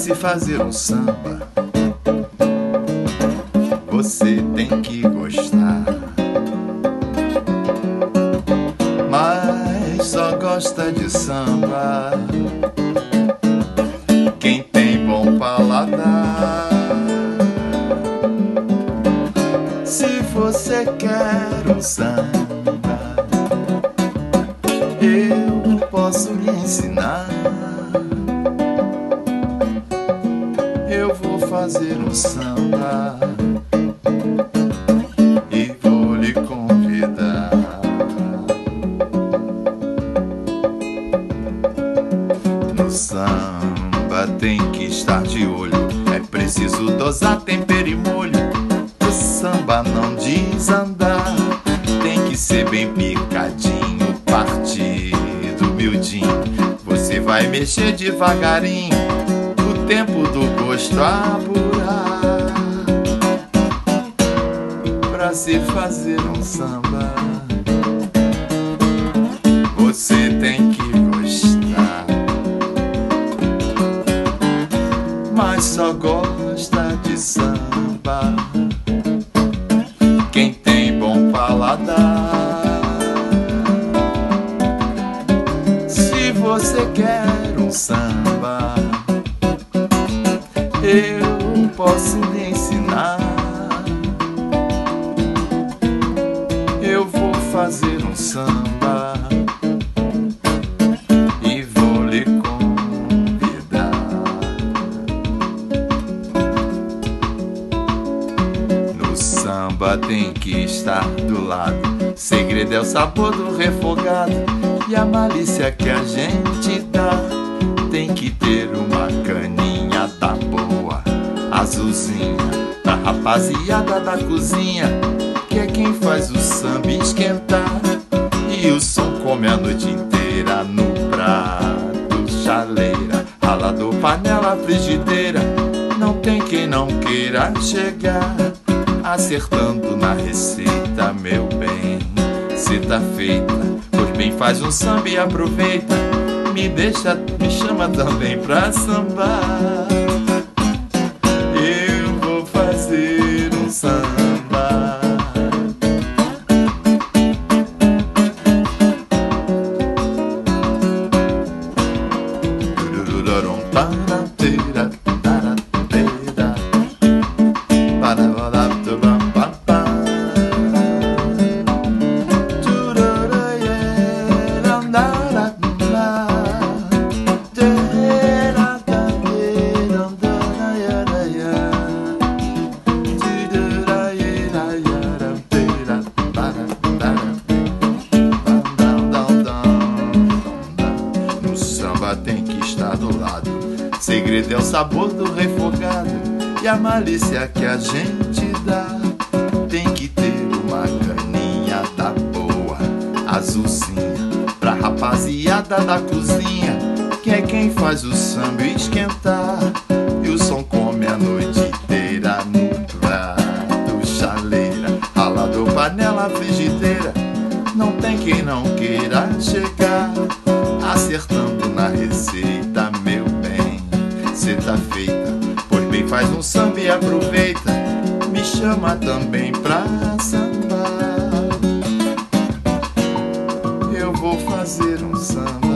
se fazer um samba, você tem que gostar. Mas só gosta de samba quem tem bom paladar. Se você quer um samba, eu posso lhe ensinar. Fazer um samba e vou lhe convidar. No samba tem que estar de olho, é preciso dosar tempero e molho. O samba não desandar, tem que ser bem picadinho, partido miudinho. Você vai mexer devagarinho, tempo do gosto apurar. Pra se fazer um samba, você tem que gostar. Mas só gosta de samba quem tem bom paladar. Se você quer um samba, eu posso lhe ensinar. Eu vou fazer um samba e vou lhe convidar. No samba tem que estar do lado. Segredo é o sabor do refogado e a malícia que a gente dá. Tem que ter uma caninha azulzinha, da rapaziada da cozinha, que é quem faz o samba esquentar. E o som come a noite inteira no prato, chaleira, ralador, panela, frigideira. Não tem quem não queira chegar acertando na receita, meu bem. Se tá feita, pois bem faz um samba e aproveita. Me deixa, me chama também pra sambar. 笑って Segredo é o sabor do refogado e a malícia que a gente dá. Tem que ter uma caninha da boa, azulzinha, pra rapaziada da cozinha, que é quem faz o samba esquentar. E o som come a noite inteira no prato, chaleira, ralador, panela, frigideira. Não tem quem não queira chegar acertando aproveita. Me chama também pra sambar. Eu vou fazer um samba